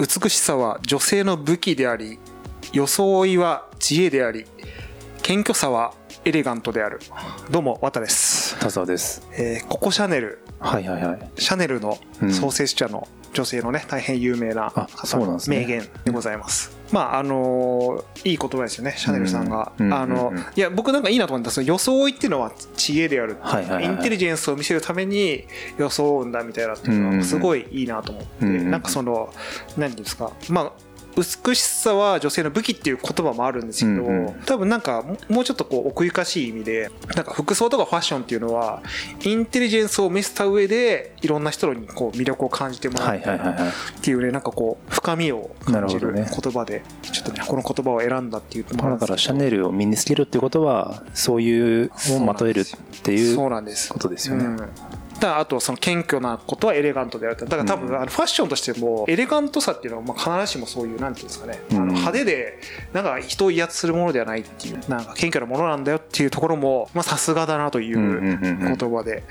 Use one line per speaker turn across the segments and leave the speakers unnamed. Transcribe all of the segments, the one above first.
美しさは女性の武器であり装いは知恵であり謙虚さはエレガントである。どうも綿です、
田沢です。
えーココシャネル。
はいはいはい。
シャネルの創設者の女性のね大変有名な
あそうなんですね。
名言でございます、まああのーいい言葉ですよねシャネルさんが、
うん
あのいや僕なんかいいなと思ったその装いっていうのは知恵である
はいはいはい
インテリジェンスを見せるために装うんだみたいなっていうのはすごいいいなと思って、
うんうん
なんかその何ていうんですか。まあ美しさは女性の武器っていう言葉もあるんですけど、
うんうん。
多分なんかももうちょっとこう奥ゆかしい意味でなんか服装とかファッションっていうのはインテリジェンスを見せた上でいろんな人にこう魅力を感じてもらう。っていうねなんかこう深みを感じる言葉でちょっとねこの言葉を選んだっていうのもあるんですけど。
だからシャネルを身につけるっていうことは、そういうをまとえるっていうことですよね。
うんだあとその謙虚なことはエレガントであると。だから多分あのファッションとしてもエレガントさっていうのはまあ必ずしもそういうなんていうんですかね。あの
うん
派手でなんか人を威圧するものではないっていうなんか謙虚なものなんだよっていうところもまあさすがだなとい
う
言葉で。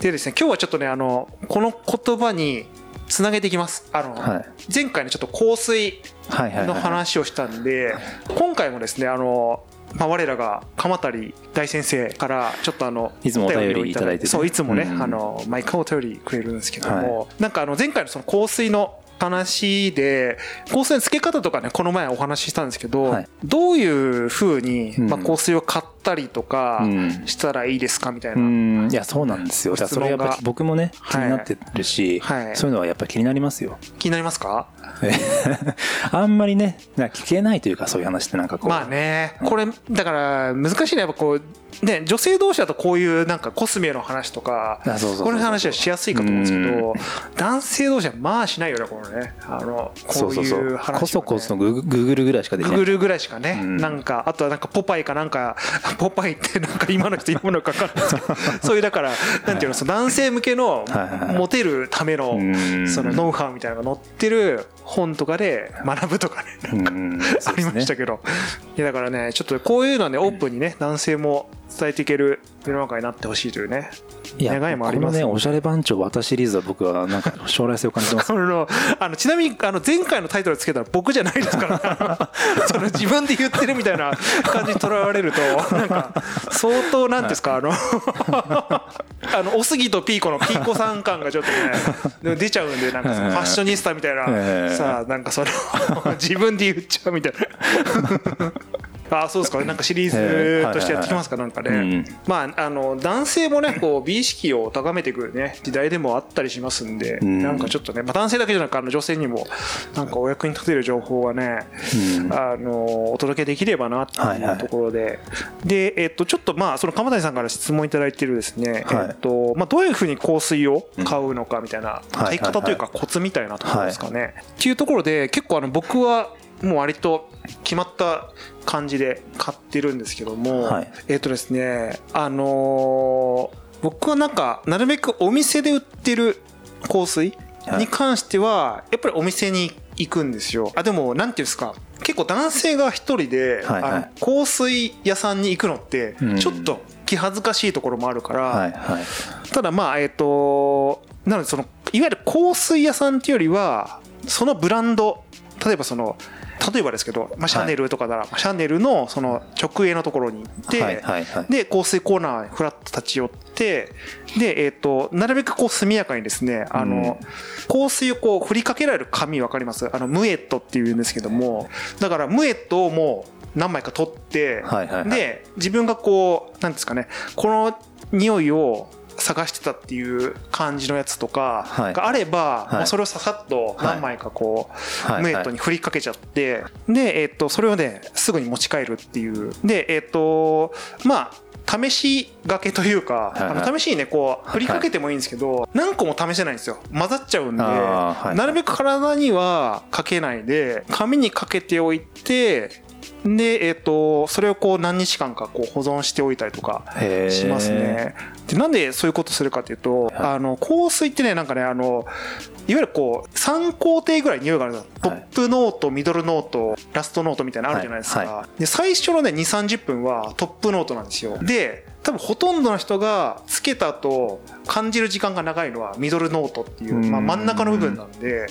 でですね今日はちょっとねあのこの言葉につなげていきます。あの、
はい。
前回のちょっと香水の。話をしたんで今回もですねあのまあ、我らが鎌足大先生からちょっとあの
いつもお便り
を
いただいてね。
そういつもね、
うん。
あの毎回お便りくれるんですけども、なんかあの前回のその香水の話で香水の付け方とかねこの前お話ししたんですけど、
はい。
どういうふうに、
うん。
まあ、香水を買ったりとか
うん。
したらいいですかみたいうな、
ん、いや、そうなんですよ。だからそれやっぱり僕もね、気
はい。
になってるし、
はい。
そういうのはやっぱり気になりますよ。
気になりますか？
あんまりね、な聞けないというか、そういう話ってなんかこう。
まあね。これだから難しいねやっぱこうね女性同士だとこういうなんかコスメの話とかこの話はしやすいかと思うんですけど男性同士はまあしないよねこのね。あのこ
そううそうそ
いうう。話はね
こそこそグググーグルぐらいしかできない。
ググるぐらいしかね、
うん。
なんかあとはなんかポパイかなんかポパイってなんか今の人今のか分かんないですけどそういうだからなんていうのその男性向けのモテるための
うん。
そのノウハウみたいなのが載ってる本とかで学ぶとかね
うん
ありましたけど、いやだからねちょっとこういうのはねオープンにね男性も伝えていける世の中になってほしいというね
いや
願いもあります。
このねおしゃれ番長綿シリーズは僕はなんか将来性を感じてます。
あのあのちなみにあの前回のタイトルつけたら僕じゃないですから。その自分で言ってるみたいな感じにとらわれるとなんか相当なんですかあの あのおすぎとピーコのピーコさん感がちょっとね出ちゃうんでなんかファッショニスタみたいな
ええ
さあなんかそれを 自分で言っちゃうみたいな。あそうですか。なんかシリーズとしてやってきますか？なんかね、
うん
まああの男性もねこう 美意識を高めていくね時代でもあったりしますんで、
ん。
なんかちょっとね、まあ、男性だけじゃなくあの女性にもなんかお役に立てる情報はね、
うん。
あのお届けできればなって
はい
うところで、でえっとちょっとまあその鎌谷さんから質問いただいてるですね、
はい。
えっとまあどういうふうに香水を買うのかみたいな
うん
買い方というかコツみたいなところですかね、っていうところで結構あの僕はもう割と決まった感じで買ってるんですけども、
はい。
えっ、とですねあのー僕はなんかなるべくお店で売ってる香水に関してはやっぱりお店に行くんですよ。あでもなんていうんですか結構男性が一人で、
はいはい。
香水屋さんに行くのって
うん。
ちょっと気恥ずかしいところもあるから、
はいはい。
ただまあえっ、となのでそのいわゆる香水屋さんっていうよりはそのブランド例えばその例えばですけど、まあ、シャネルとかなら、シャネルのその直営のところに行って、
はいはいはい。
で香水コーナーにフラッと立ち寄ってで、えっとなるべくこう速やかにですねあの、香水をこう振りかけられる紙分かります？あのムエットっていうんですけども。だからムエットをもう何枚か取って、
はいはいはい。
で自分がこうなんですかねこの匂いを探してたっていう感じのやつとか
はい。
があれば、
はい。
まあそれをささっと何枚かこう、
はい。
ムエットに振りかけちゃって、で、えっとそれをねすぐに持ち帰るっていう。でえっとまあ試しがけというか、
はい。はい。
あの試しにねこう振りかけてもいいんですけど、何個も試せないんですよ。混ざっちゃうんで、
はい。
なるべく体にはかけないで紙にかけておいてで、えっとそれをこう何日間かこう保存しておいたりとかしますね。でなんでそういうことするかというと、あの香水ってねなんかねあのいわゆるこう3工程ぐらい匂いがあるんですよトップノートミドルノートラストノートみたいなのあるじゃないですか、
はい。は
で最初のね2 3 0分はトップノートなんですよ。で多分ほとんどの人がつけた後感じる時間が長いのはミドルノートっていう、まあ、真ん中の部分なんで。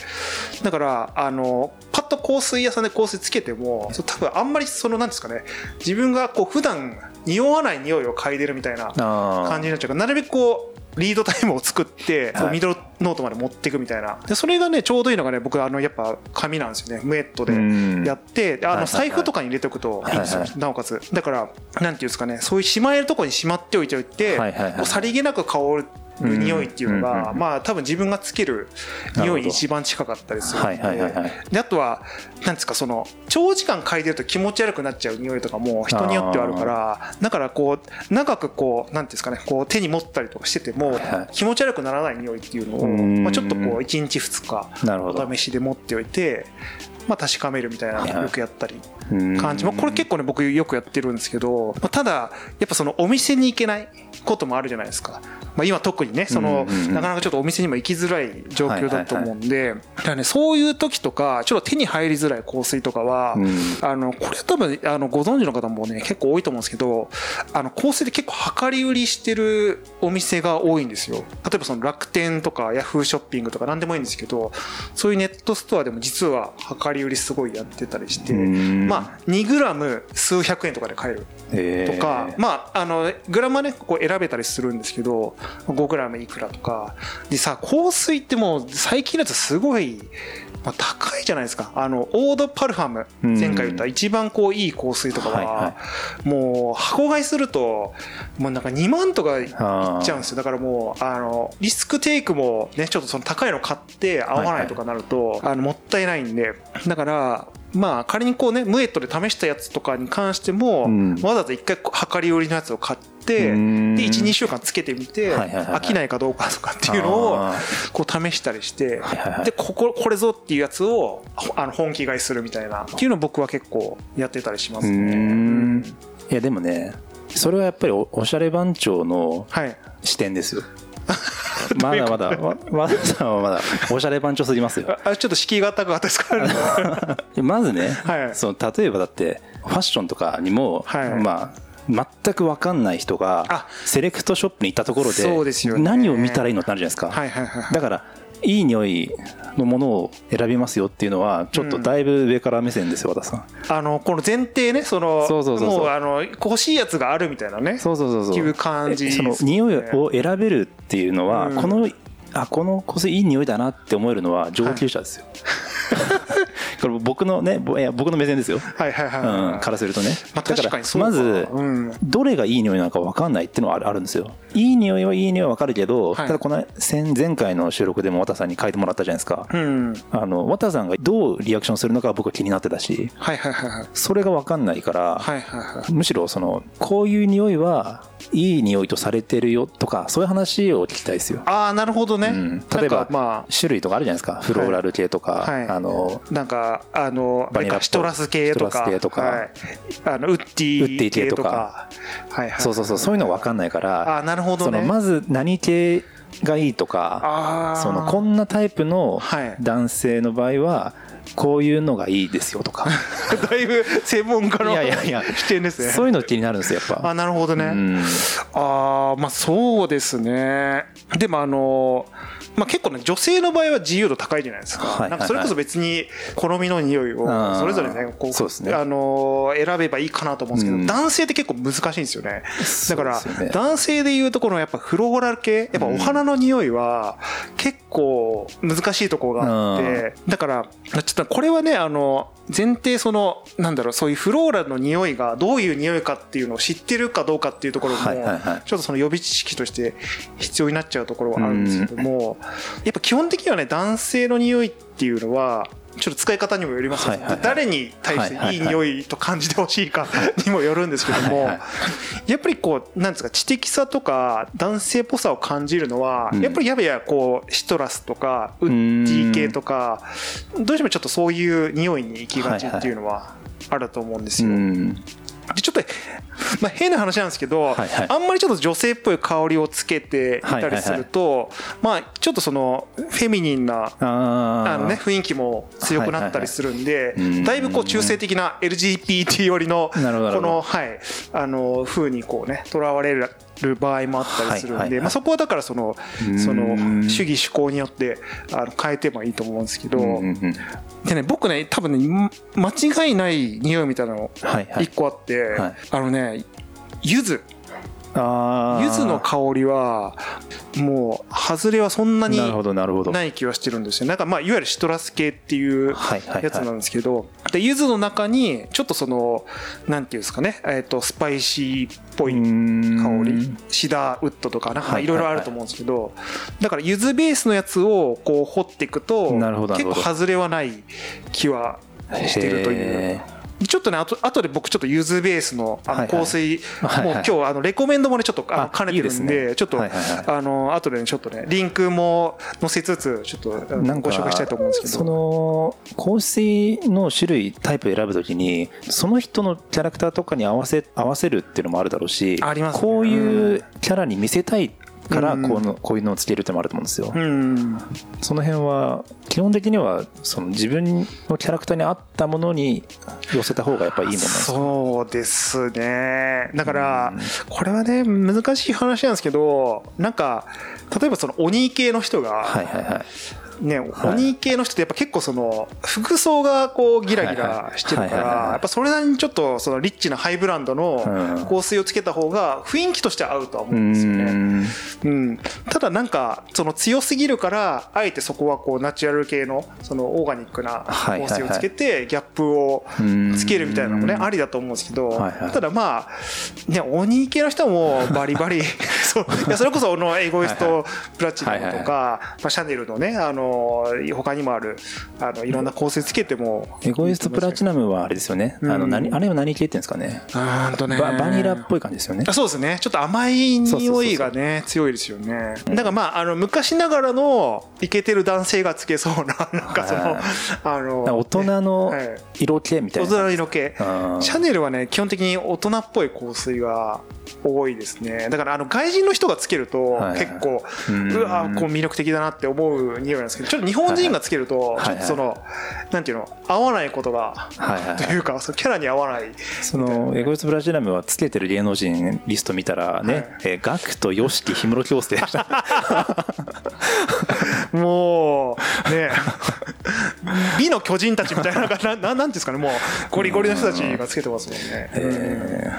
だからあのと香水屋さんで香水つけても多分あんまりそのなんですかね自分がこう普段匂わない匂いを嗅いでるみたいな
あ
感じになっちゃうからなるべくこうリードタイムを作って、
はい。
ミドルノートまで持っていくみたいな。でそれがねちょうどいいのがね僕あのやっぱ紙なんですよね。ムエットで
うん。
やってであの財布とかに入れておくといいんですよ、
はいは
なおかつ。だからなんていうんですかねそういうしまえるところにしまっておいておいて、
はいはいはい
さりげなく香る匂いっていうのが、まあ多分自分がつける匂いに一番近かったりするんで
はいはい
であとはなんですかその長時間嗅いでると気持ち悪くなっちゃう匂いとかも人によってはあるからだからこう長くこうなんていうんですかねこう手に持ったりとかしてても
はい
気持ち悪くならない匂いっていうのを、
うん。
まあ、ちょっとこう1日2日お試しで持っておいて、まあ、確かめるみたいなのよくやったり。
うん
感じ、まあ、これ結構ね僕よくやってるんですけど、まあ、ただやっぱそのお店に行けないこともあるじゃないですか、まあ、今特にねそのなかなかちょっとお店にも行きづらい状況だと思うんで。だからねそういう時とかちょっと手に入りづらい香水とかは、
うん。
あのこれ多分あのご存知の方もね結構多いと思うんですけどあの香水で結構量り売りしてるお店が多いんですよ。例えばその楽天とかヤフーショッピングとか何でもいいんですけどそういうネットストアでも実は量り売りすごいやってたりして
うん
まあ2グラム数百円とかで買える。
えー。
とか、まああのグラムはねこう選べたりするんですけど5グラムいくらとか。でさ香水ってもう最近のやつすごい、まあ、高いじゃないですか。あのオードパルファム。
うん。
前回言った一番こういい香水とかは、もう箱買いするともうなんか2万とかいっちゃうんですよ。だからもうあのリスクテイクもねちょっとその高いの買って合わないとかなると、あのもったいないんで。だからまあ仮にこうねムエットで試したやつとかに関しても、
うん。
わざわざ一回量り売りのやつを買ってで
うん。
12週間つけてみて
はいはいはいはい。
飽きないかどうかとかっていうのを
あ
こう試したりして
はいはいはい。
でこここれぞっていうやつをほあの本気買いするみたいなっていうのを僕は結構やってたりします
う
ね。
ん。いやでもねそれはやっぱりおおしゃれ番長の
はい。
視点ですよ まだまだわ和田さんはまだおしゃれ番長すぎますよ。
ああちょっと敷居が高かったですからね。
まずね、
はい。
その例えばだってファッションとかにも、
はい。
まあ全く分かんない人が
あ
セレクトショップに行ったところ
で
何を見たらいいのってなるじゃないですか、だからいい匂いのものを選びますよっていうのはちょっとだいぶ上から目線ですよ和田さん。
あのこの前提ねその
そうそうそう
もうあの欲しいやつがあるみたいなね
そうそうそうそう。
いう感じ
えその匂いを選べるっていうのは、
うん。
このあこの香水いい匂いだなって思えるのは上級者ですよ、これ僕のねぼいや僕の目線ですよ、
はいはいはい。はい、
うん、からするとね、
まあ、
だ
確かにそうか。
まず、
うん。
どれがいい匂いなのか分かんないっていうのはあるんですよ。いい匂いはいい匂いは分かるけど、
はい。
ただこの前前回の収録でも綿さんに書いてもらったじゃないですか、
うん。
あの綿さんがどうリアクションするのか僕は気になってたし
はいはいはいはい。
それが分かんないから、
はいはいはい。
むしろそのこういう匂いはいい匂いとされてるよとかそういう話を聞きたいですよ、
ああなるほどね、
うん、例えば
ま
種類とかあるじゃないですか。フローラル系とか、
はい
あの
あなんかあの
バニラ
シトラス系とか。
系とか。
はい、あのウッデ
ウッディ
ィ系と
か。
かはいはい。
そうそうそう。そういうの分かんないから
あーなるほどね。
そのまず何系がいいとか
ああ
そのこんなタイプの
はい。
男性の場合はこういうのがいいですよとか。
だいぶ専門家の
いやいやいや。
視点ですね。
そういうの気になるんですよやっぱ。
あなるほどね、
うん。
ああまあそうですね。でもあのまあ、結構ね女性の場合は自由度高いじゃないですか,、なんかそれこそ別に好みの匂いをそれぞれねこう
ね。
あの選べばいいかなと思うんですけど、
うん。
男性って結構難しいんですよね。だから男性でいうところのやっぱフローラル系やっぱお花の匂いは結構難しいところがあってだからちょっとこれはねあの前提そのなんだろうそういうフローラルの匂いがどういう匂いかっていうのを知ってるかどうかっていうところもちょっとその予備知識として必要になっちゃうところはあるんですけどもやっぱ基本的にはね男性の匂いっていうのはちょっと使い方にもよりますよ
はいはいはい。
誰に対していい匂いと感じてほしいかにもよるんですけども
はいはい
やっぱりこうなんですか知的さとか男性っぽさを感じるのは
うん。
やっぱりやべやこうシトラスとかウッディ系とかどうしてもちょっとそういう匂いに行きがちっていうのはあると思うんですよ。
うん
でちょっと、まあ、変な話なんですけど、
はいはい。
あんまりちょっと女性っぽい香りをつけていたりすると、まあちょっとそのフェミニンな
あ
あのね、雰囲気も強くなったりするんでだいぶこう中性的な LGBT 寄りのこのはいあの風にこうねとらわれる場合もあったりするんで、まあ、そこはだからその
うん。
その主義主向によってあの変えてもいいと思うんですけど、でね僕ね多分ね間違いない匂いみたいなの
はいはい。
一個あって、
はい。
あのね柚子柚子の香りはもう外れはそんなに
な
い気はしてるんですよ。なんかまあいわゆるシトラス系っていうやつなんですけど。で柚子の中にちょっとそのなんていうんですかね、えー、とスパイシーっぽい香り。シダーウッドとかなんかまあいろいろあると思うんですけど。だから柚子ベースのやつをこう掘っていくと結構外れはない気はしてるという。
へ
ちょっとねあと後で僕ちょっと柚子ベースのあの香水もう今日あのレコメンドもねちょっとあの
あ
兼ねてるん
ですね。
でちょっとあの後でねちょっとねリンクも載せつつちょっとあの
なんか
ご紹介したいと思うんですけ
そ
ど
の香水の種類タイプ選ぶときにその人のキャラクターとかに合わせ合わせるっていうのもあるだろうし
ありますね。
こういうキャラに見せたいから
うん。
このこういうのをつけるってのもあると思うんですよ、
うん。
その辺は基本的にはその自分のキャラクターに合ったものに寄せた方がやっぱりいいもの
そうですね。だからこれはね難しい話なんですけどなんか例えばその鬼系の人が
はいはいはい
ね、
はい。
鬼系の人ってやっぱ結構その服装がこうギラギラしてるからやっぱそれなりにちょっとそのリッチなハイブランドの
うん。
香水をつけた方が雰囲気としては合うとは思
う
うんですよね。
ん。
うん、ただなんかその強すぎるからあえてそこはこうナチュラル系のそのオーガニックな香水をつけてギャップをつけるみたいなのもねありだと思うんですけどただまあね鬼系の人もバリバリ そう。いやそれこそあのエゴイストプラチナムとかまあシャネルのねあの他にもあるあのいろんな香水つけても
エゴイストプラチナムはあれですよね、あの
うん
何あれは何系っていうんですかね？
うんとね。
ババニラっぽい感じですよね。
あそうですね。ちょっと甘い匂いがね強いですよね。だからまああの昔ながらのイケてる男性がつけそうな なんかその
はい
あの
大人の
はい。
色気みたい
大
な、
人の色系
うん
シャネルはね基本的に大人っぽい香水が多いですね。だからあの外人の人がつけると結構
うん。
うわこう魅力的だなって思う匂いなんですけどちょっと日本人がつけると
はい
ちょっとそのなんていうの合わないことが
はい
というかそのキャラに合わない
そのエゴイストプラチナムはつけてる芸能人リスト見たらね、
はい。
えーガクとヨシキ氷室京介
もうね美の巨人たちみたいなな なななんていうんですかねもうゴリゴリの人たちがつけてますもんね。
え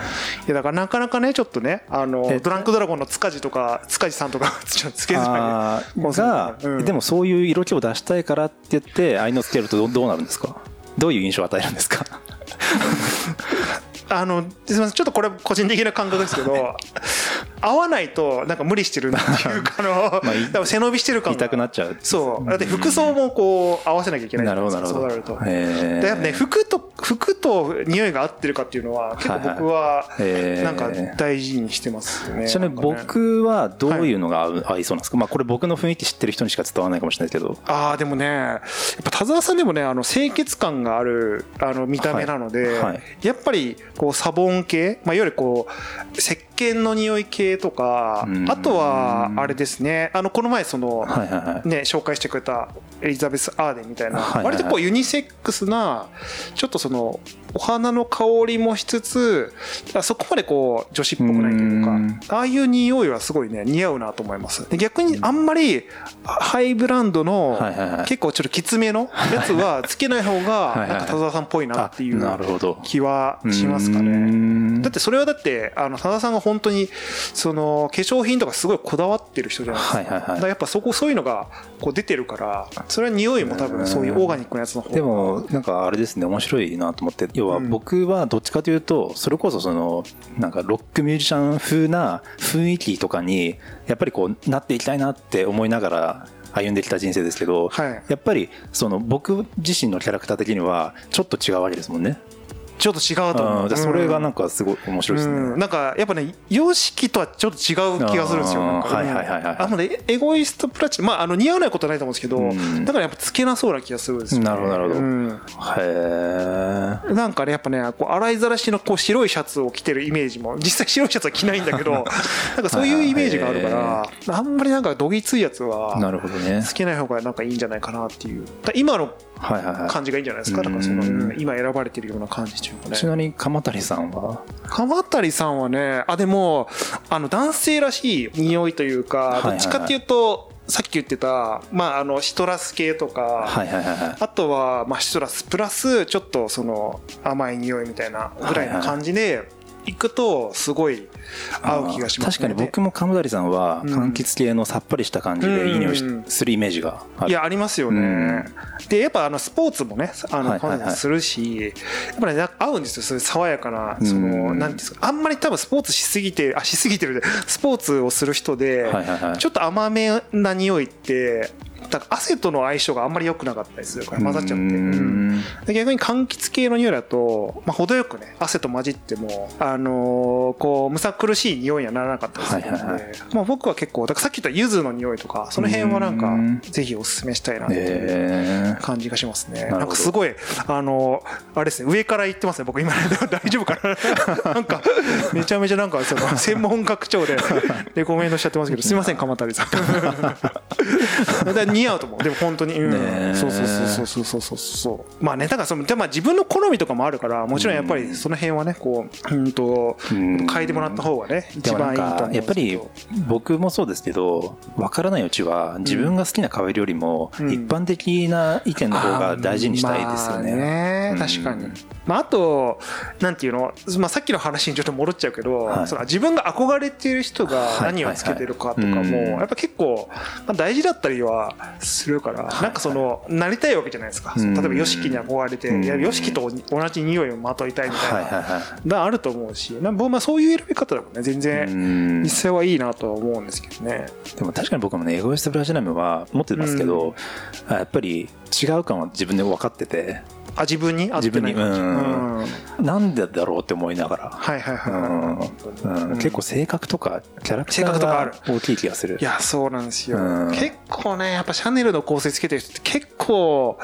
いやだからなかなかねちょっとねあの
え
ドランクドラゴンの塚地とか塚地さんとか つけづらい
が、
うん。
でもそういう色気を出したいからって言ってあいのつけるとどどうなるんですか？どういう印象を与えるんですか？
あのすみません。ちょっとこれ個人的な感覚ですけど合わないとなんか無理してるなっていうかあの
まあい
多分背伸びしてる感が。
痛くなっちゃう。
そう。だって服装もこう合わせなきゃいけない
なるほどなるほど。
そうなると。でやっぱね服と服と匂いが合ってるかっていうのは結構僕はなんか大事にしてますよね。
ちなみに僕はどういうのが合い。そうなんですか、まあこれ僕の雰囲気知ってる人にしか伝わらないかもしれないですけど。
ああでもねやっぱ田沢さんでもねあの清潔感があるあの見た目なので、
はい。はい。
やっぱりこうサボン系、まあ、いわゆるこう石鹸の匂い系とか
うん。
あとはあれですね。あのこの前その、ね、紹介してくれたエリザベス・アーデンみたいな、割とこうユニセックスなちょっとそのお花の香りもしつつあそこまでこう女子っぽくないというか
うん。
ああいう匂いはすごいね似合うなと思います。で逆にあんまりハイブランドの結構ちょっときつめのやつはつけない方がなんか田沢さんっぽいなっていう気はしますか
う
ね。
ん。
だってそれはだってあの多田さんが本当にその化粧品とかすごいこだわってる人じゃないですか,、
はいはいはい。
だからやっぱそこそういうのがこう出てるからそれは匂いも多分そういうオーガニックなやつの方が。
でもなんかあれですね面白いなと思って要は
うん。
僕はどっちかというとそれこそそのなんかロックミュージシャン風な雰囲気とかにやっぱりこうなっていきたいなって思いながら歩んできた人生ですけど、
はい。
やっぱりその僕自身のキャラクター的にはちょっと違うわけですもんね。
ちょっと違うと思う、
うん。でそれがなんかすごい面白いですね。
うん。なんかやっぱね様式とはちょっと違う気がするんですよ。
はいはいはいはい
あのねエゴイストプラチナまああの似合わないことはないと思うんですけど、
うん。
だからやっぱつけなそうな気がするんですよ、ね、
なるほどなるほど。
うん。
へえ。
なんかねやっぱねこう洗いざらしのこう白いシャツを着てるイメージも実際白いシャツは着ないんだけど なんかそういうイメージがあるからあんまりなんかどぎついやつは
なるほどね。
つけない方がなんかいいんじゃないかなっていう。だ今の感じがいいんじゃないですか？だからその、今選ばれてるような感じというかね。
ちなみに鎌谷さんは？
鎌谷さんはねあでもあの男性らしい匂いというか
いはいはい。
どっちかっていうとさっき言ってた、まあ、あのシトラス系とか、
はいはいはいはい。
あとは、まあ、シトラスプラスちょっとその甘い匂いみたいなぐらいの感じでいくとすごい合う気がしますね。
確かに僕も鎌谷さんは
うん。
柑橘系のさっぱりした感じでいい匂いするイメージが
いやありますよね。でやっぱあのスポーツもねあのするしやっぱり、ね、合うんですよ。そういう爽やかなその
うん
なんですか。あんまり多分スポーツしすぎてあしすぎてるで。スポーツをする人でちょっと甘めな匂いって汗との相性があんまり良くなかったりするから混ざっちゃって。
う
うん。
ん
で逆に柑橘系の匂いだと、まあ、程よくね汗と混じっても、あのーこうむさ苦しい匂いにはならなかったりするので、
はいはいは
まあ、僕は結構だからさっき言った柚子の匂いとかその辺はなんか
うん。
ぜひおすすめしたいなっていう
え
感じがしますね。
ほど。
なんかすごいあのあれですね上から言ってますね僕。今 大丈夫かな？なんかめちゃめちゃなんかその 専門学長でレコメンドしちゃってますけどすいません鎌谷さん。似合うと思う。でも本当に、うん。そうそうそうそうそうそうそう。まあねだからそのでまあ自分の好みとかもあるからもちろんやっぱりその辺はねこううんと
うん。
変えてもらった方がね一番いいと思う
やっぱり僕もそうですけど分からないうちは自分が好きな香りよりも
うん。
一般的な意見の方が大事にしたいですよね。
まあね
うん。
確かに、まあ、あとなんていうの、まあ、さっきの話にちょっと戻っちゃうけど、
はい。
その自分が憧れている人が
はい。
何をつけてるかとかも、やっぱ結構、まあ、大事だったりはするから、なんかそのなりたいわけじゃないですか、
うん。
例えば YOSHIKI に憧れて、
うん。
いや YOSHIKI と同じ匂いをまといたいみたいな、
は
あると思うしなんかまあそういう選び方でもね。全
う
然
ん。
実際はいいなとは思うんですけどね。
でも確かに僕もねエゴイストブラジナムは持ってますけど、あやっぱり違う感は自分で分かってて
あ自分に？合ってない感じ。
自分にうん。
うん。
なんでだろうって思いながら、
はいはいはい、
結構性格とかキャラクタ
性格とかあ
ー
る。
が大きい気がする。
いやそうなんですよ、
うん。
結構ねやっぱシャネルの香水つけてる人って結構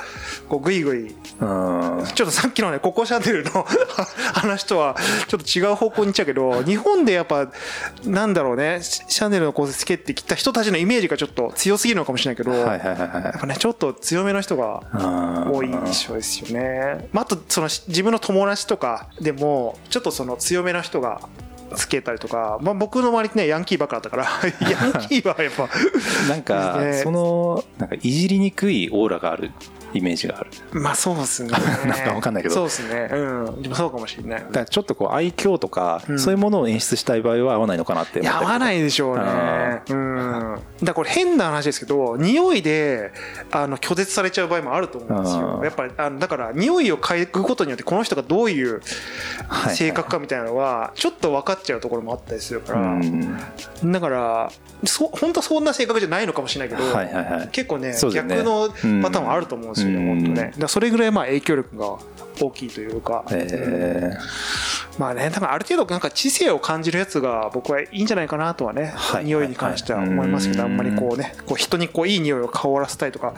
こうグイグイ。
うん。
ちょっとさっきのねココシャネルの 話とはちょっと違う方向に行っちゃうけど日本でやっぱなんだろうねシシャネルの香水つけてきた人たちのイメージがちょっと強すぎるのかもしれないけど、
はいはいはい
や
は
っぱねちょっと強めの人が
い
多い印象ですよね。まあ、あとその自分の友達とかでもちょっとその強めの人がつけたりとか、まあ、僕の周りってねヤンキーばっかだったから ヤンキーはやっぱ
なんか
ね。
そのなんかいじりにくいオーラがあるイメージがある。
まあそうですね。
なんかわかんないけど。
そうですね。うん。でもそうかもしれない。
だからちょっとこう愛嬌とか、
うん。
そういうものを演出したい場合は合わないのかなって
合わないいでしょうね。うん。だからこれ変な話ですけど匂いであの拒絶されちゃう場合もあると思うんですよ。
うん。
やっぱりあのだから匂いを嗅ぐことによってこの人がどういう性格かみたいなのはちょっと分かっちゃうところもあったりするか
う
ら、
ん。
だからそ本当はそんな性格じゃないのかもしれないけど、
はいはいはい。
結構ね
ね。
逆のパターンもあると思うんですよね、
うん。
本当ねだそれぐらいまあ影響力が大きいというか、
え
まあねだからある程度なんか知性を感じるやつが僕はいいんじゃないかなとはね、
はい。
匂いに関しては思いますけど、
はい。
あんまりこうねこう人にこういい匂いを香らせたいとか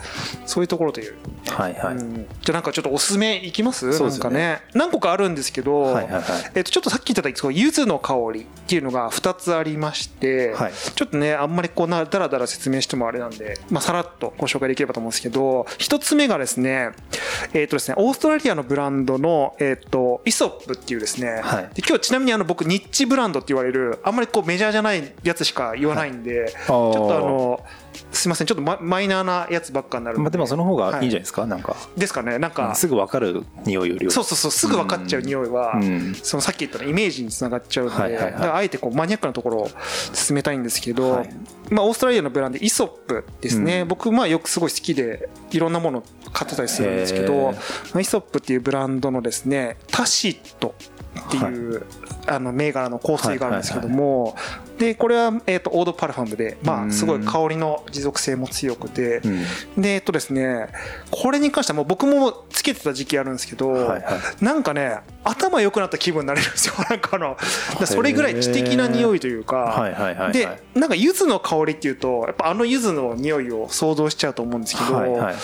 そういうところという、
ーはいはい、
うん。じゃあなんかちょっとおすすめいきます？
ね。
なんかね。何個かあるんですけど、
はいはいはい。
えっとちょっとさっき言ってたそう柚子の香りっていうのが2つありまして、
はい。
ちょっとねあんまりこうなだらだら説明してもあれなんで、まあ、さらっとご紹介できればと思うんですけど1つ目がですねえっとですねオーストラリアのブランドの、えっとイソップっていうですね、
はい。
で今日ちなみにあの僕ニッチブランドって言われるあんまりこうメジャーじゃないやつしか言わないんで、ちょっとあのすいませんちょっとママイナーなやつばっかになる
まあ、でもその方がいいんじゃないですか、なんか。
ですかねなんか、
すぐ分かる匂いよりは。
そうそうそうすぐ分かっちゃう匂いは、
うん。
そのさっき言ったのイメージにつながっちゃうので、
はいはいはい。
あえてこうマニアックなところを進めたいんですけど、
はい。
まあ、オーストラリアのブランドイソップですね、
うん。
僕まあよくすごい好きでいろんなもの買ってたりするんですけ
へ
ど、
ー。
まあイソップっていうブランドのですねタシットっていう、あの銘柄の香水があるんですけども、でこれは、えー、とオードパルファムで、まあ、
うん。
すごい香りの持続性も強くて、
うん。
でえっとですねこれに関してはもう僕もつけてた時期あるんですけど、
はいはい。
なんかね頭良くなった気分になれるんですよ。なんかあのそれぐらい知的な匂いというか、
はいはいはいはい。
でなんか柚子の香りっていうとやっぱあの柚子の匂いを想像しちゃうと思うんですけど、
はいはい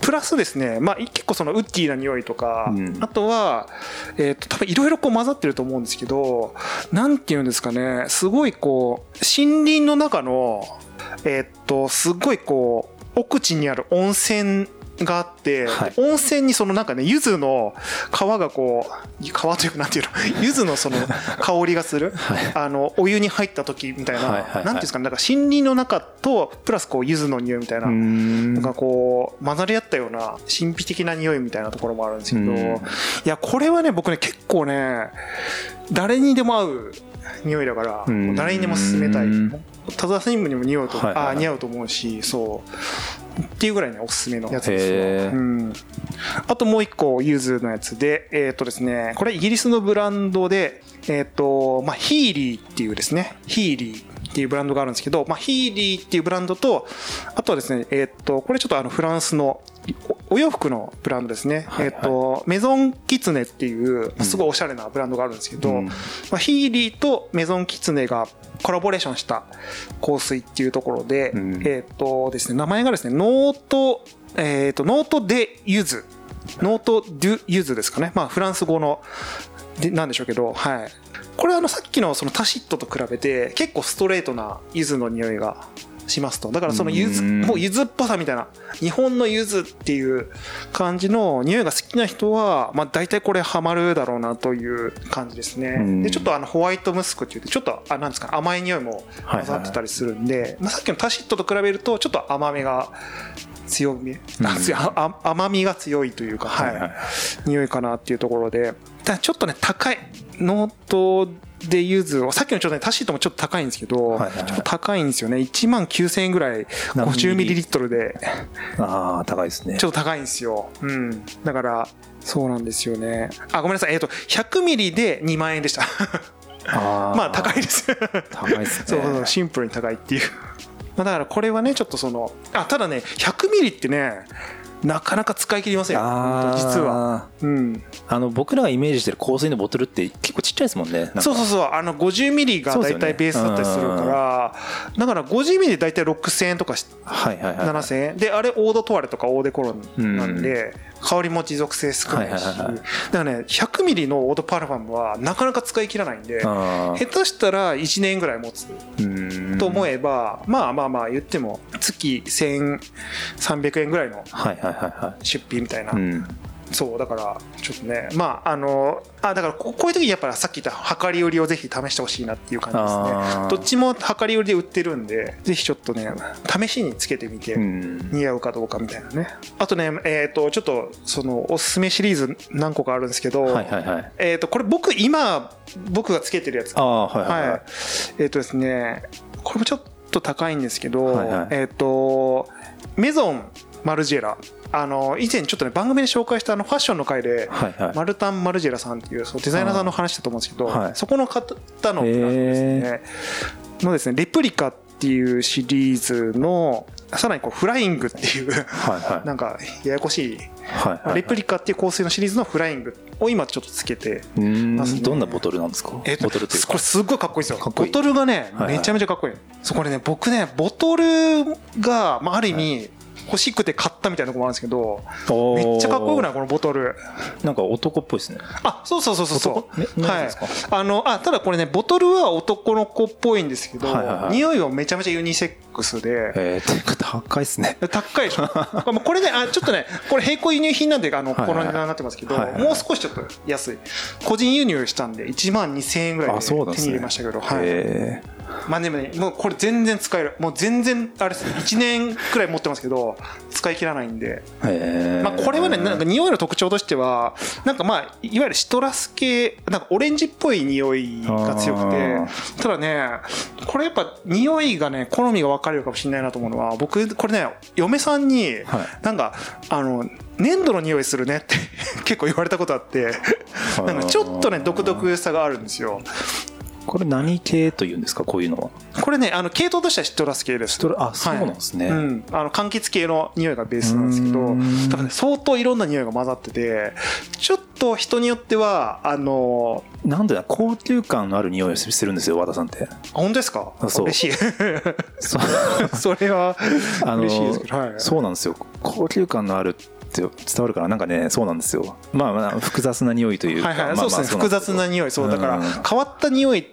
プラスですね、まあ、結構そのウッディな匂いとか、
うん。
あとは、えー、と多分いろいろこう混ざってると思うんですけどなんていうんですかねすごいこう森林の中のえっ、とすごいこう奥地にある温泉があって、
はい。
温泉にそのなんかね柚子の皮がこう皮というかなんていうの？柚子のその香りがする、あのお湯に入った時みたいな、
はいはいはい。
なんていうんですかね？なんか森林の中とプラスこう柚子の匂いみたいな、
うん。
なんかこう混ざり合ったような神秘的な匂いみたいなところもあるんですけど、
うん。
いやこれはね僕ね結構ね誰にでも合う匂いだから、誰にでも勧めたい。
うん。
田沢新聞にも似合うと、
はいはいはい。
あ似合うと思うしそうっていうぐらいねおすすめの。やつです
へー。
わうん、あともう一個柚子のやつでえっ、とですねこれイギリスのブランドでえっ、とまあ Heeley っていうですね Heeley っていうブランドがあるんですけど、まあ、 Heeley っていうブランドとあとはですねえっ、とこれちょっとあのフランスのおお洋服のブランドですね、
はいはい。
えっ、と Maison Kitsuné っていうすごいおしゃれなブランドがあるんですけど、
うん。
まあ、 Heeley と Maison Kitsuné がコラボレーションした香水っていうところで、
うん。
えっ、とですね名前がですねノートえっ、と Note de Yuzu。Note de Yuzu ですかね。まあフランス語のでなんでしょうけどはい。これはあのさっきのそのタシットと比べて結構ストレートな柚子の匂いがしますと。だからその柚子
うん
もう柚子っぽさみたいな。日本の柚子っていう感じの匂いが好きな人はまあ大体これハマるだろうなという感じですね。
うん。
でちょっとあのホワイトムスクって言ってちょっとあなんですか甘い匂いも混ざってたりするんでまあさっきのタシットと比べるとちょっと甘みが強め、あ強いああ甘みが強いというか、はい
はいはい。
匂いかなっていうところで。ただちょっとね高い。 Note de Yuzu をさっきのちょっとねタシットもちょっと高いんですけど、
はいはいはい。
ちょっと高いんですよね。1万9000円ぐらい
何ミリ
50ミリリットルで。
ああ高いですね。
ちょっと高いんですよ。うん。だからそうなんですよね。あごめんなさい。えっ、と100ミリで2万円でした。
あー。
まあ高いです。
高いですね。
そうそうそうシンプルに高いっていう。まあだからこれはねちょっとそのあただね100ミリってねなかなか使い切りませんよ。実は。うん。
あの僕らがイメージしてる香水のボトルって結構ちっちゃいですもんね。
そうそうそう。あの50ミリが大体ベースだったりするから、だから50ミリで大体6000円とかし
はいはいはい
7000円。であれオードトワレとかオーデコロンなんで、香りも持続性少ないし、
はいはいはいはい。
だからね100ミリのオードパルファムはなかなか使い切らないんで
あ
下手したら1年ぐらい持つ
ー
と思えば、まあまあまあ言っても月1300円ぐらいの
はいはいはいは
出費みたいな、
い。うん。
そうだからちょっとねまああのあだからここういう時にやっぱさっき言った量り売りをぜひ試してほしいなっていう感じですね。どっちも量り売りで売ってるんでぜひちょっとね試しにつけてみて、
うん
似合うかどうかみたいなね。あとねえっ、とちょっとそのおすすめシリーズ何個かあるんですけど、
はいはいはい。
えっ、とこれ僕今僕がつけてるやつ。
ああはいはい
は
はい。い
えっ、とですねこれもちょっと高いんですけど、
はいはい
えっ、とメゾンマルジェラあの以前ちょっとね番組で紹介したあのファッションの回で、
はいはい。
マルタン・マルジェラさんっていうそうデザイナーさんの話だと思うんですけど、
はい。
そこの方のブランドですね。のですねレプリカっていうシリーズのさらにこうフライングっていう
はいはい。
なんかややこしいレプリカっていう香水のシリーズのフライングを今ちょっとつけてますね。
ん。どんなボトルなんですか？
え
ボトルって
これすっごいかっこいいですよ。ボトルがねめちゃめちゃかっこいいそうこれね僕ねボトルが、まあ、ある意味欲しくて買ったみたいなところもあるんですけどめっちゃかっこよくないこのボトル。
なんか男っぽいですね。
あそうそうそうそうそう。はい。あのあただこれねボトルは男の子っぽいんですけど、
はいはいはい。
匂いはめちゃめちゃユニセックスで、
えーてか高いですね。
高いでしょ。まあこれねあちょっとねこれ並行輸入品なんであのこの値段になってますけど、
はいはいはい。
もう少しちょっと安い。個人輸入したんで1万2000円ぐらいで手に入れましたけど、はい。
え
まあでもねもうこれ全然使える。もう全然あれです1年くらい持ってますけど使い切らないんで。まあ、これはねなんか匂いの特徴としてはなんかまあいわゆるシトラス系なんかオレンジっぽい匂いが強くて
あ
ただねこれやっぱ匂いがね好みが分かれるかもしれないなと思うのは僕これね嫁さんに
はい。
なんかあの粘土の匂いするねって 結構言われたことあってなんかちょっとね独特さがあるんですよ
これ何系というんですか？こういうのは。
これねあの系統としてはシトラス系です。
トラあそうなんですね。
はいうん、あの柑橘系の匂いがベースなんですけど多分ね相当いろんな匂いが混ざっててちょっと人によってはあの
なんでだ高級感のある匂いをするんですよ和田さんって。
あ本当ですか？
あそう。
嬉しい。
そ
れは
あの
嬉しいですけど、はい、
そうなんですよ。高級感のあるって伝わるからなんかねそうなんですよ。まあまあ複雑な匂いというか。
はいはい、
まあまあ
そうですね。複雑な匂いそうだから
うん。
変わった匂い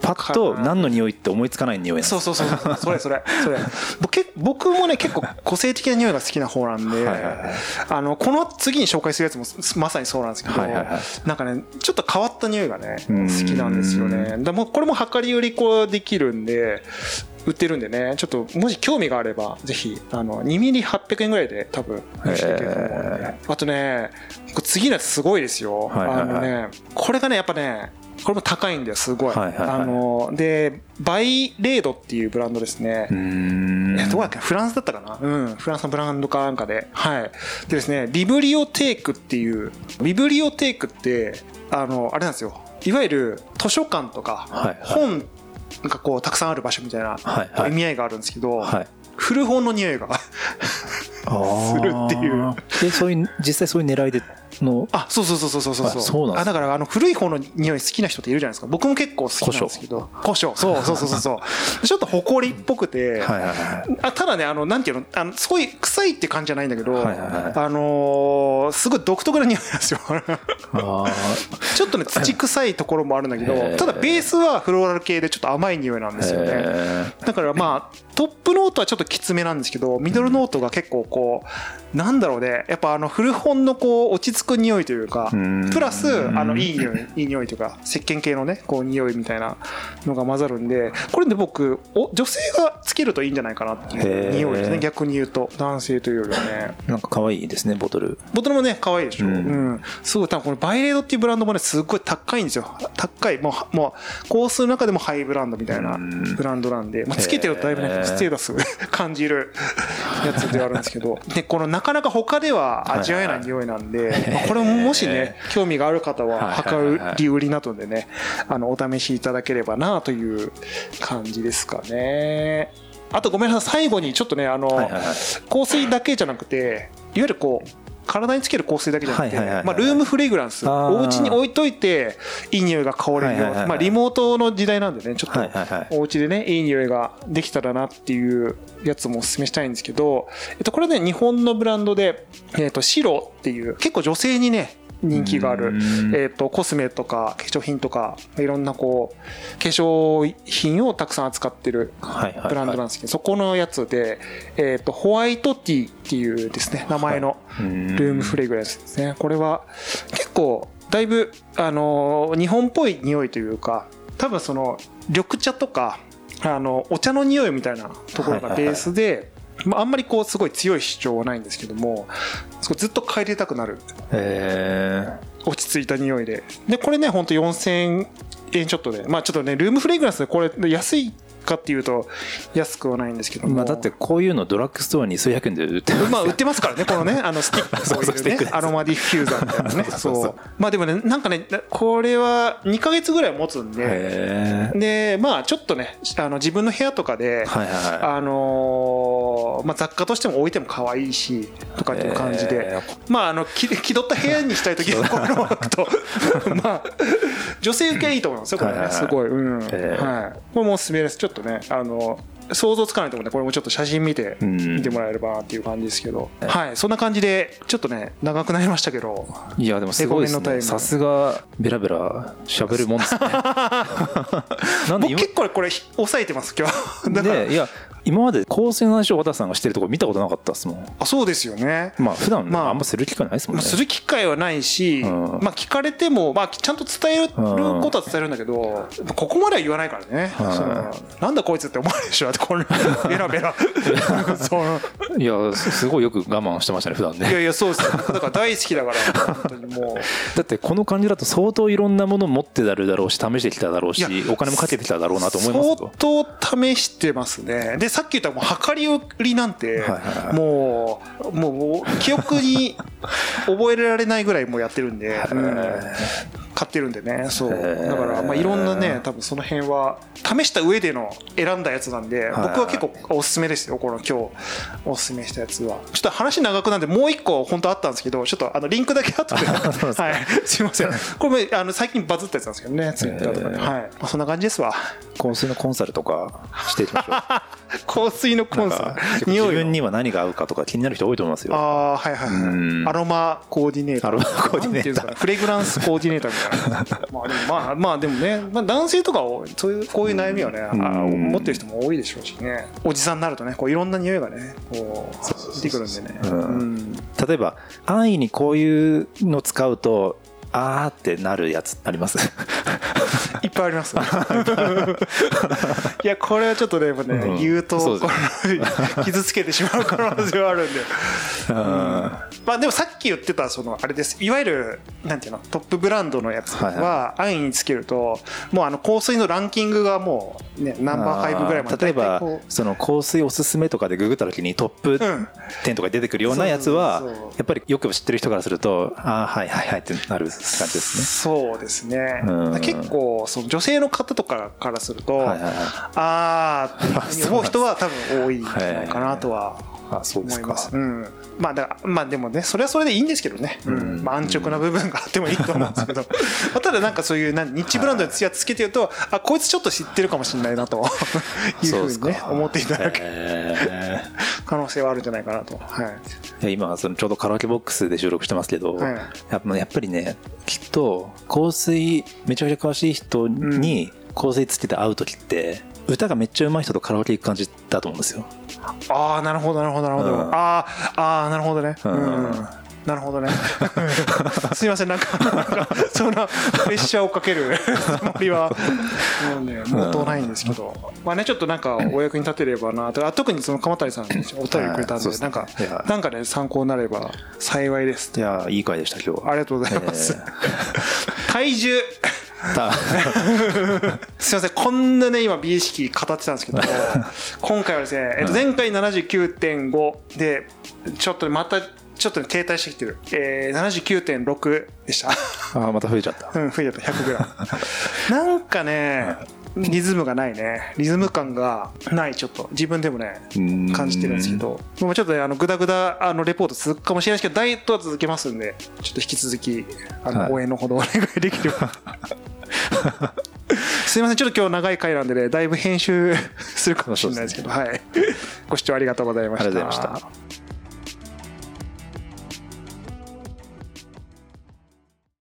パッと何の匂いって思いつかない匂いなんです。
そうそうそう。それそれそれ。僕もね結構個性的な匂いが好きな方なんであのこの次に紹介するやつもまさにそうなんですけど、なんかねちょっと変わった匂いがね
うん。
好きなんですよね。でもこれも量り売りこうできるんで売ってるんでねちょっともし興味があればぜひあの2ミリ800円ぐらいで多分あとね次のやつすごいですよ、あのねこれがねやっぱねこれも高いんだよすごい、あのでバイレードっていうブランドですね、どこだっけ？フランスだったかな？うんフランスのブランドかなんかで。はい。でですねビブリオテークっていうビブリオテークってあのあれなんですよ。いわゆる図書館とか
はいはい。
本がこうたくさんある場所みたいな
はいはい。
意味合いがあるんですけど、
はい。
古本の匂いが するっていう。
でそういう実際そういう狙いでの
あそうそうそうそうそうそう。
あそう
あだからあの古い方の匂い好きな人っているじゃないですか。僕も結構好きなんですけど。胡椒そうそうそうそうそう。ちょっと埃っぽくて、
はいはいはい
あただねあのなんていうの？あのすごい臭いって感じじゃないんだけど、
はいはいはい。
あのーすごい独特な匂いなんですよ。
あ
ちょっとね土臭いところもあるんだけどただベースはフローラル系でちょっと甘い匂いなんですよね。
へ
だからまあトップノートはちょっときつめなんですけどミドルノートが結構こうなんだろうね。やっぱあの古本のこう落ち着く匂いというか
うん。
プラスあのいい匂いいい匂いというか石鹸系のねこう匂いみたいなのが混ざるんでこれで僕お女性がつけるといいんじゃないかなっていう匂いですね。逆に言うと男性というよりはね。
なんか可愛いですねボトル。
ボトルもね可愛いでしょ、う
うん。ん
すごい多分このバイレードっていうブランドもねすっごい高いんですよ。高いもうもうコースの中でもハイブランドみたいな
うん。
ブランドなんで、まあ、つけてるとだいぶねステータス感じるやつではあるんですけど。でこのなかなか他では味わえない匂いなんで、まあこれももしね興味がある方は量り売りなどでねあのお試しいただければなという感じですかね。あとごめんなさい最後にちょっとねあの、香水だけじゃなくていわゆるこう体につける香水だけじゃなくて、まあ、ルームフレグランス。お家に置いといていい匂いが香れるよう
はいはいはいはい。
まあリモートの時代なんでねちょっとお家でねいい匂いができたらなっていうやつもおすすめしたいんですけど、えっと、これね日本のブランドで、えっと、白っていう結構女性にね人気がある
うん、
えっとコスメとか化粧品とかいろんなこう化粧品をたくさん扱ってる
はいはいはい。
ブランドなんですけど、そこのやつで、えっとホワイトティーっていうですね名前の
うん
ルームフレグランスですね。これは結構だいぶあの日本っぽい匂いというか多分その緑茶とかあのお茶の匂いみたいなところがベースで、まあ、あんまりこうすごい強い主張はないんですけどもずっと帰りたくなる。
え
落ち着いた匂いで。でこれねほんと4000円ちょっとで。まあちょっとねルームフレグランスでこれ安いかっていうと安くはないんですけど
まあだってこういうのドラッグストアに数百円で売ってます
まあ売ってますからね、このね、あのスティック、
そう
いうね、アロマディフューザーみたいなね、
そう。
まあでもね、なんかね、これは2ヶ月ぐらい持つんで、で、まあちょっとね、あの自分の部屋とかで、
はいはいは
あのーまあ、雑貨としても置いても可愛いしとかっていう感じで、
へ
まああの気気取った部屋にしたい時は このを置くと。まあ女性受けいいと思いますよこれね。
はいはいはい。
すごい、うん。
へ
はい、これもおすすめです。ちょっとねあの想像つかないと思うんでこれもちょっと写真見て
うん。
見てもらえればなっていう感じですけど、はいそんな感じでちょっとね長くなりましたけど。
いいやでもすごいですね。さすがベラベラ喋るもんですね。なんで今
僕結構これ抑えてます今日。だから、
でいや今まで香水の話を和田さんがしてるとこ見たことなかったですもん。
あそうですよね。
まあ普段
まあ
あんまする機会ないですもんね。
まあする機会はないし、
うん。
まあ聞かれても、まあ、ちゃんと伝えることは伝えるんだけど、ここまでは言わないからね、
はい
そのなんだこいつって思われるでしょ。だってこれベラベラ
いやすすごいよく我慢してましたね普段
い
ね
やいやそうですよ。だから大好きだから 本当にもう。
だってこの感じだと相当いろんなもの持ってたるだろうし試してきただろうしお金もかけてきただろうなと思います
相
よ
当試してますね。でさっき言ったもう量り売りなんて、もうもうもう記憶に覚えられないぐらいもうやってるんで、うん買ってるんでね。そう。だからまあいろんなね多分その辺は試した上での選んだやつなんで
はい。
僕は結構おすすめですよこの今日。おすすめしたやつは。ちょっと話長くなんでもう一個本当あったんですけどちょっとあのリンクだけ後で。はい。すいません。これもあの最近バズったやつなんですけどねツイッターとかで。はい。まあそんな感じですわ。
香水のコンサルとかしていきましょう。
香水のコンサル？
自分には何が合うかとか気になる人多いと思いますよ。
ああはいはいアロマコーディネーター。
アロマコーディネーター。
フレグランスコーディネーターみたいな まあでもまあまあでもね、まあ、男性とかをそういうこういう悩みはね、あ
ん。
持ってる人も多いでしょうしね。おじさんになるとねこういろんな匂いがねこう出てくるんでね。
うん。
うん。
例えば安易にこういうの使うとあーってなるやつあります？
いっぱいあります。いやこれはちょっとねね、
うん。
言うと傷つけてしまう可能性はあるんで。
うん。
まあでもさっき言ってたそのあれです。いわゆるなんていうの？トップブランドのやつ
は
安易につけるともうあの香水のランキングがもうねナンバー5ぐらいまで
例えばその香水おすすめとかでググった時にトップ
うん。
10とか出てくるようなやつはやっぱりよく知ってる人からするとああはいはいはいってなる感じですね。
そうですね。
うん。
結構その女性の方とかからすると、
はいはいはい。
ああって思う人は多分多いんじゃないかなとは
あそうですか。
うん、まあだからまあでもねそれはそれでいいんですけどね、うん。
うん。
まあ、安直な部分があってもいいと思うんですけど、まあただなんかそういうニッチブランドにやつつけてるとあこいつちょっと知ってるかもしれないなと。いうふうにね思っていただける
へ
可能性はあるんじゃないかなと。はい。
今そのちょうどカラオケボックスで収録してますけど、
はい。
やっぱやっぱりねきっと香水めちゃくちゃ詳しい人に香水つけて会う時って歌がめっちゃ上手い人とカラオケ行く感じだと思うんですよ。
ああなるほどなるほどなるほど、
うん。
あーあーなるほどね、う
うん。
んなるほどね。すいませんなんかなんかそんなプレッシャーをかける つもりは。もうねもうとないんですけど、まあねちょっとなんかお役に立てればなと。あ特にその鎌谷さんお便りくれたんで,、なんかなんかね参考になれば幸いです。
いやいい回でした今日
ありがとうございます、
え。
体重
た。
すいませんこんなね今美意識語ってたんですけど 今回はですね、えっと、前回79.5でちょっとまたちょっとね停滞してきてる、えー、79.6でした。
あまた増えちゃった。
うん増えちゃった。100g なんかねリズムがないね。リズム感がないちょっと。自分でもね
うん。
感じてるんですけど。もうちょっとねあのグダグダあのレポート続くかもしれないですけどダイエットは続けますんでちょっと引き続きあの、
はい。
応援のほどお願いできれば すいませんちょっと今日長い回なんでねだいぶ編集するかもしれないですけどはい。ご視聴ありがとうございました。
ありがとうございました